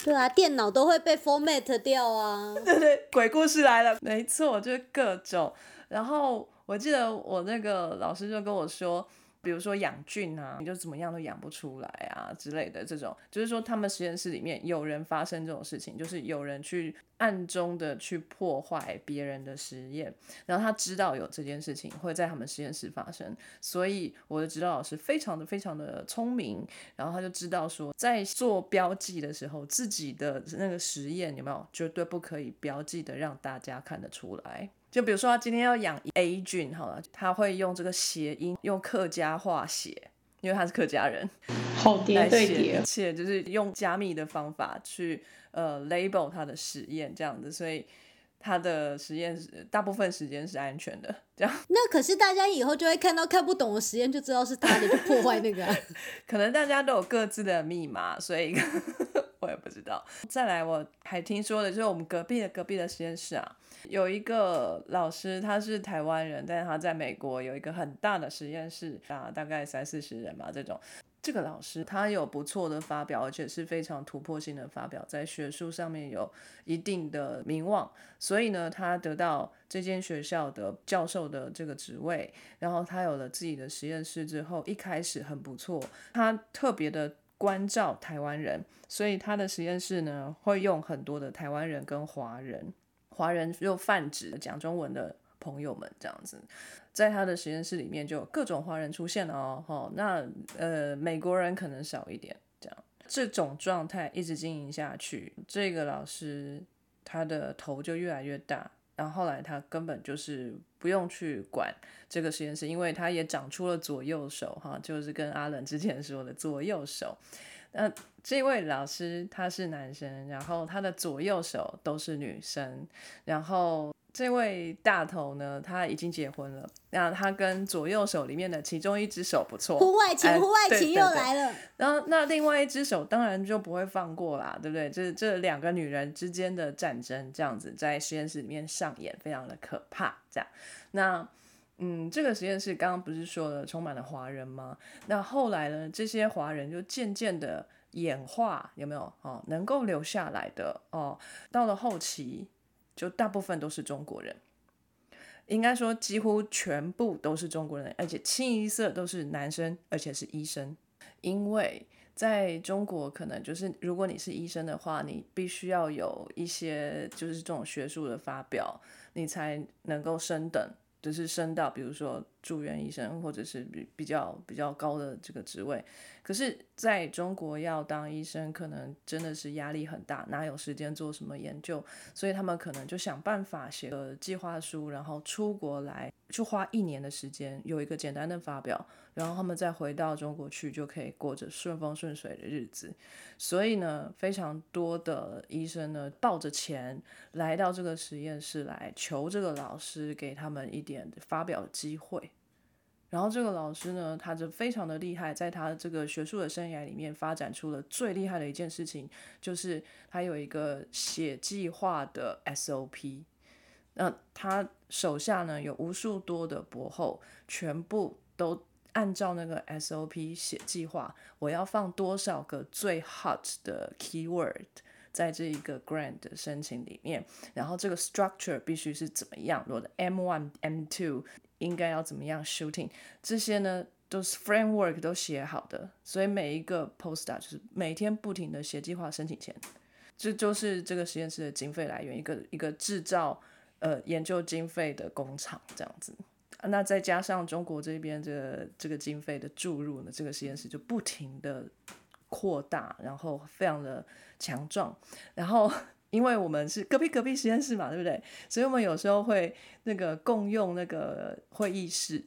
对啊，电脑都会被 format 掉啊。对对，鬼故事来了，没错，就是各种。然后我记得我那个老师就跟我说。比如说养菌啊，你就怎么样都养不出来啊之类的，这种就是说他们实验室里面有人发生这种事情，就是有人去暗中的去破坏别人的实验，然后他知道有这件事情会在他们实验室发生，所以我的指导老师非常的非常的聪明，然后他就知道说在做标记的时候，自己的那个实验有没有绝对不可以标记的让大家看得出来。就比如说他今天要养 A 菌，好了，他会用这个谐音，用客家话写，因为他是客家人，好叠来写对叠。一，切，就是用加密的方法去呃 label 他的实验这样子，所以他的实验是大部分时间是安全的，这样。那可是大家以后就会看到看不懂的实验，就知道是他的，就破坏那个啊、可能大家都有各自的密码，所以也不知道。再来，我还听说的就是我们隔壁的隔壁的实验室啊，有一个老师，他是台湾人，但是他在美国有一个很大的实验室啊，大概三四十人吧这种。这个老师他有不错的发表，而且是非常突破性的发表，在学术上面有一定的名望，所以呢，他得到这间学校的教授的这个职位，然后他有了自己的实验室之后，一开始很不错，他特别的关照台湾人，所以他的实验室呢会用很多的台湾人跟华人，华人又泛指讲中文的朋友们这样子，在他的实验室里面就有各种华人出现了哦，哦那呃美国人可能少一点，这样这种状态一直经营下去，这个老师他的头就越来越大。然后后来他根本就是不用去管这个实验室，因为他也长出了左右手，哈，就是跟阿冷之前说的左右手。那这位老师他是男生，然后他的左右手都是女生，然后这位大头呢，他已经结婚了，那他跟左右手里面的其中一只手不错，户外情，哎户外情又来了。然后那另外一只手当然就不会放过啦，对不对？这这两个女人之间的战争这样子在实验室里面上演，非常的可怕。这样，那嗯，这个实验室刚刚不是说了充满了华人吗？那后来呢，这些华人就渐渐的演化，有没有哦？能够留下来的哦，到了后期就大部分都是中国人。应该说，几乎全部都是中国人，而且清一色都是男生，而且是医生。因为在中国，可能就是如果你是医生的话，你必须要有一些就是这种学术的发表，你才能够升等，就是升到比如说住院医生，或者是比比较比较高的这个职位。可是在中国要当医生，可能真的是压力很大，哪有时间做什么研究？所以他们可能就想办法写个计划书，然后出国来，就花一年的时间有一个简单的发表，然后他们再回到中国去，就可以过着顺风顺水的日子。所以呢，非常多的医生呢，抱着钱来到这个实验室来求这个老师给他们一点发表机会。然后这个老师呢，他就非常的厉害，在他这个学术的生涯里面发展出了最厉害的一件事情，就是他有一个写计划的 SOP。那他手下呢有无数多的博后，全部都按照那个 SOP 写计划，我要放多少个最 hot 的 keyword 在这一个 grant 的申请里面，然后这个 structure 必须是怎么样，我的 M one M two 应该要怎么样 shooting，这些呢都是 framework 都写好的，所以每一个 postdoc 就是每天不停的写计划申请钱，这就是这个实验室的经费来源，一个一个制造呃研究经费的工厂这样子。那再加上中国这边这这个经费的注入呢，这个实验室就不停的扩大，然后非常的强壮，然后。因为我们是隔壁隔壁实验室嘛，对不对？所以我们有时候会那个共用那个会议室，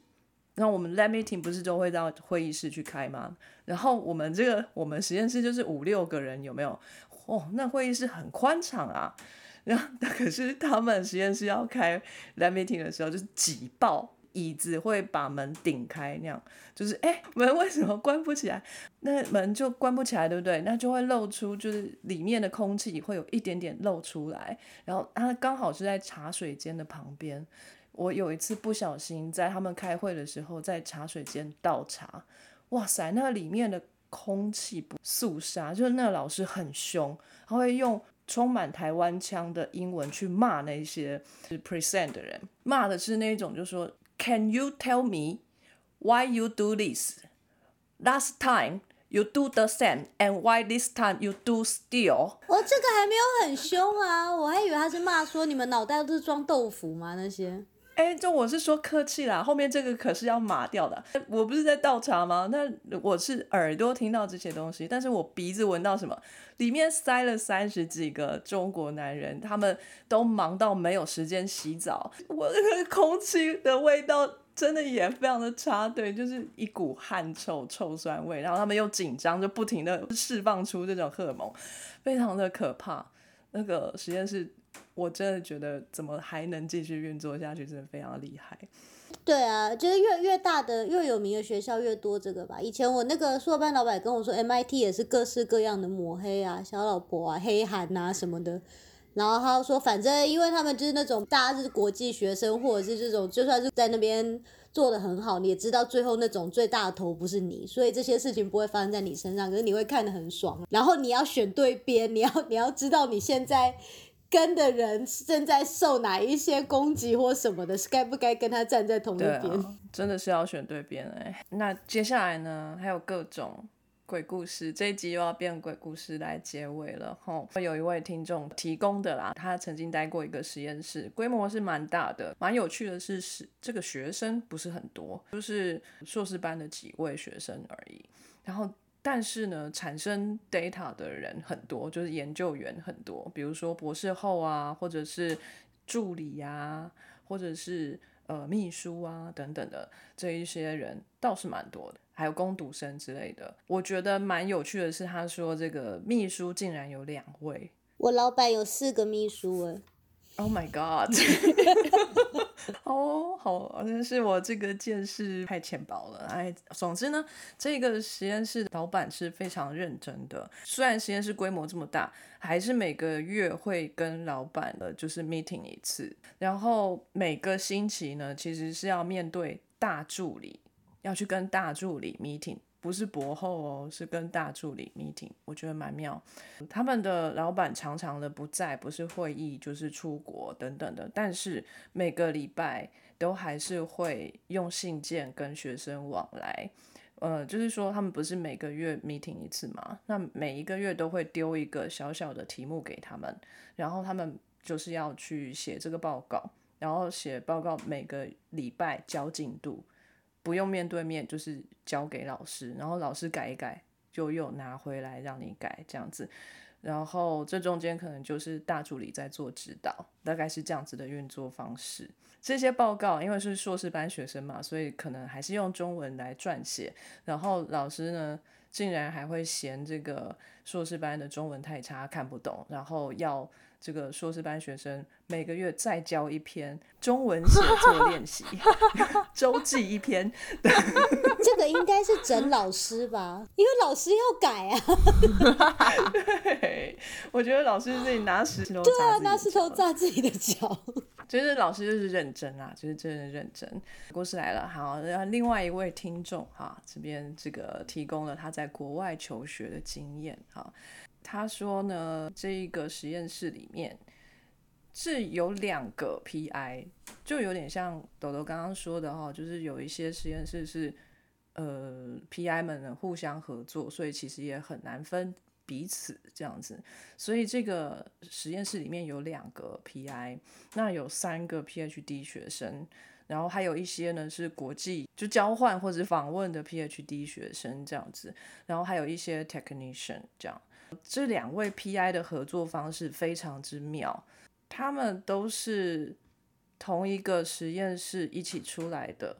然后我们 lab meeting 不是都会到会议室去开吗？然后我们这个我们实验室就是五六个人，有没有？哦，那会议室很宽敞啊。然后可是他们实验室要开 lab meeting 的时候，就是挤爆。椅子会把门顶开，那样就是哎，门为什么关不起来？那门就关不起来，对不对？那就会露出，就是里面的空气会有一点点露出来。然后它刚好是在茶水间的旁边。我有一次不小心在他们开会的时候，在茶水间倒茶，哇塞，那里面的空气不肃杀，就是那个老师很凶，他会用。充满台湾腔的英文去骂那些 present 的人，骂的是那种，就说 Can you tell me why you do this? Last time you do the same, and why this time you do still? 我这个还没有很凶啊，我还以为他是骂说你们脑袋都是装豆腐吗？那些哎，就我是说客气啦，后面这个可是要码掉的。我不是在倒茶吗？那我是耳朵听到这些东西，但是我鼻子闻到什么？里面塞了三十几个中国男人，他们都忙到没有时间洗澡。我那个空气的味道真的也非常的差，对，就是一股汗臭、臭酸味。然后他们又紧张，就不停的释放出这种荷尔蒙，非常的可怕。那个实验室。我真的觉得怎么还能继续运作下去，真的非常厉害。对啊，就是越越大的越有名的学校越多这个吧。以前我那个硕班老板跟我说，MIT 也是各式各样的抹黑啊、小老婆啊、黑韩啊什么的。然后他说，反正因为他们就是那种大家是国际学生，或者是这种就算是在那边做的很好，你也知道最后那种最大的头不是你，所以这些事情不会发生在你身上。可是你会看得很爽，然后你要选对边，你要你要知道你现在。跟的人正在受哪一些攻击或什么的，是该不该跟他站在同一边？真的是要选对边哎。那接下来呢，还有各种鬼故事，这一集又要变鬼故事来结尾了吼。有一位听众提供的啦，他曾经待过一个实验室，规模是蛮大的，蛮有趣的是是这个学生不是很多，就是硕士班的几位学生而已，然后。但是呢，产生 data 的人很多，就是研究员很多，比如说博士后啊，或者是助理呀，或者是呃秘书啊等等的这一些人倒是蛮多的，还有攻读生之类的。我觉得蛮有趣的是，他说这个秘书竟然有两位，我老板有四个秘书哎。Oh my god！哦，好，真是我这个见识太浅薄了。哎，总之呢，这个实验室老板是非常认真的。虽然实验室规模这么大，还是每个月会跟老板的就是 meeting 一次。然后每个星期呢，其实是要面对大助理，要去跟大助理 meeting。不是博后哦，是跟大助理 meeting，我觉得蛮妙。他们的老板常常的不在，不是会议就是出国等等的，但是每个礼拜都还是会用信件跟学生往来。呃，就是说他们不是每个月 meeting 一次嘛？那每一个月都会丢一个小小的题目给他们，然后他们就是要去写这个报告，然后写报告每个礼拜交进度。不用面对面，就是交给老师，然后老师改一改，就又拿回来让你改这样子。然后这中间可能就是大助理在做指导，大概是这样子的运作方式。这些报告因为是硕士班学生嘛，所以可能还是用中文来撰写。然后老师呢，竟然还会嫌这个硕士班的中文太差，看不懂，然后要。这个硕士班学生每个月再交一篇中文写作 练习 周记一篇，这个应该是整老师吧？因为老师要改啊。对，我觉得老师自己拿石头对啊，拿石头砸自己的脚。就是老师就是认真啊，就是真的认真。故事来了，好，然后另外一位听众哈，这边这个提供了他在国外求学的经验哈。他说呢，这一个实验室里面是有两个 PI，就有点像豆豆刚刚说的哈，就是有一些实验室是呃 PI 们呢互相合作，所以其实也很难分彼此这样子。所以这个实验室里面有两个 PI，那有三个 PhD 学生，然后还有一些呢是国际就交换或者访问的 PhD 学生这样子，然后还有一些 technician 这样。这两位 PI 的合作方式非常之妙，他们都是同一个实验室一起出来的，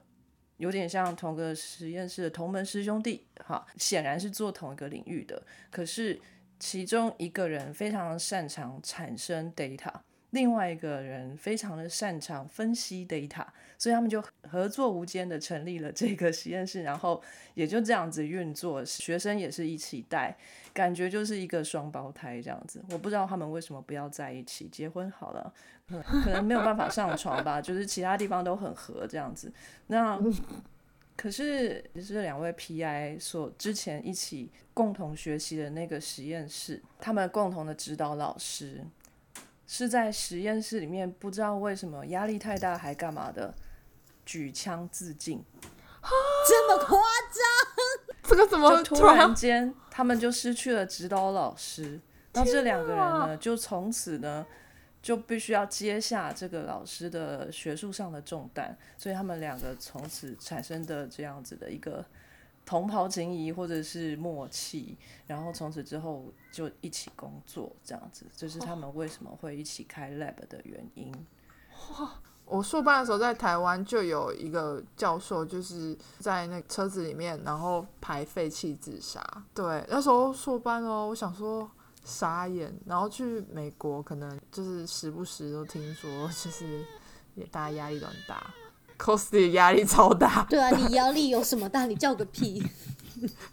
有点像同个实验室的同门师兄弟，哈，显然是做同一个领域的。可是其中一个人非常擅长产生 data。另外一个人非常的擅长分析 data，所以他们就合作无间的成立了这个实验室，然后也就这样子运作，学生也是一起带，感觉就是一个双胞胎这样子。我不知道他们为什么不要在一起结婚好了，可能没有办法上床吧，就是其他地方都很合这样子。那 可是这两位 PI 所之前一起共同学习的那个实验室，他们共同的指导老师。是在实验室里面，不知道为什么压力太大，还干嘛的，举枪自尽，这么夸张？这个怎么突然间他们就失去了指导老师？那这两个人呢，就从此呢就必须要接下这个老师的学术上的重担，所以他们两个从此产生的这样子的一个同袍情谊或者是默契，然后从此之后就一起工作，这样子，就是他们为什么会一起开 lab 的原因。哇我硕班的时候在台湾就有一个教授，就是在那车子里面，然后排废气自杀。对，那时候硕班哦，我想说傻眼。然后去美国，可能就是时不时都听说，就是也大家压力都很大，cos 的压力超大。对啊，你压力有什么大？你叫个屁！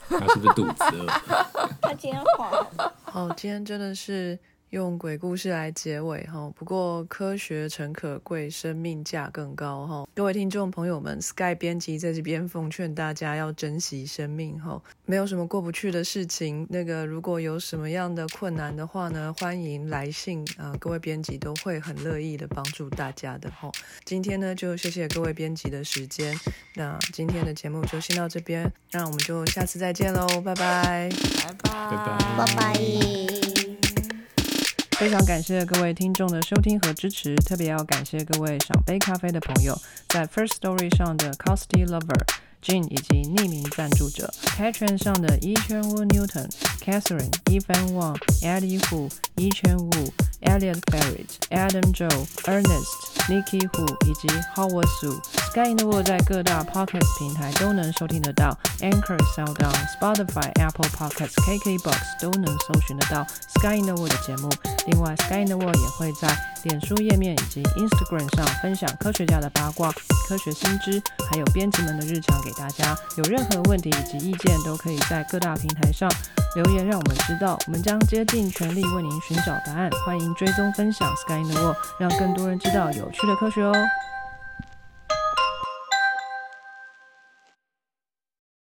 他是不是肚子饿？他今天好好，今天真的是用鬼故事来结尾哈。不过科学诚可贵，生命价更高哈。各位听众朋友们，Sky 编辑在这边奉劝大家要珍惜生命哈。没有什么过不去的事情，那个如果有什么样的困难的话呢，欢迎来信啊、各位编辑都会很乐意的帮助大家的哈。今天呢，就谢谢各位编辑的时间。那今天的节目就先到这边，那我们就下次再见喽，拜拜。拜拜，拜拜拜拜。非常感谢各位听众的收听和支持，特别要感谢各位赏杯咖啡的朋友，在 First Story 上的 Costy Lover、Jin 以及匿名赞助者 Patreon 上的 Yi Chen Wu Newton、Catherine、Evan Wang、Eddie Hu、Yi Chen Wu、Elliot Barrett、Adam Joe、Ernest、Nikki Hu 以及 Howard Su。Sky in the World 在各大 Podcast 平台都能收听得到，Anchor、SoundOn、Spotify、Apple Podcasts、KKBox 都能搜寻得到 Sky in the World 的节目。另外，Sky in the World 也会在脸书页面以及 Instagram 上分享科学家的八卦、科学新知，还有编辑们的日常给大家。有任何问题以及意见，都可以在各大平台上留言，让我们知道，我们将竭尽全力为您寻找答案。欢迎追踪分享 Sky in the World，让更多人知道有趣的科学哦。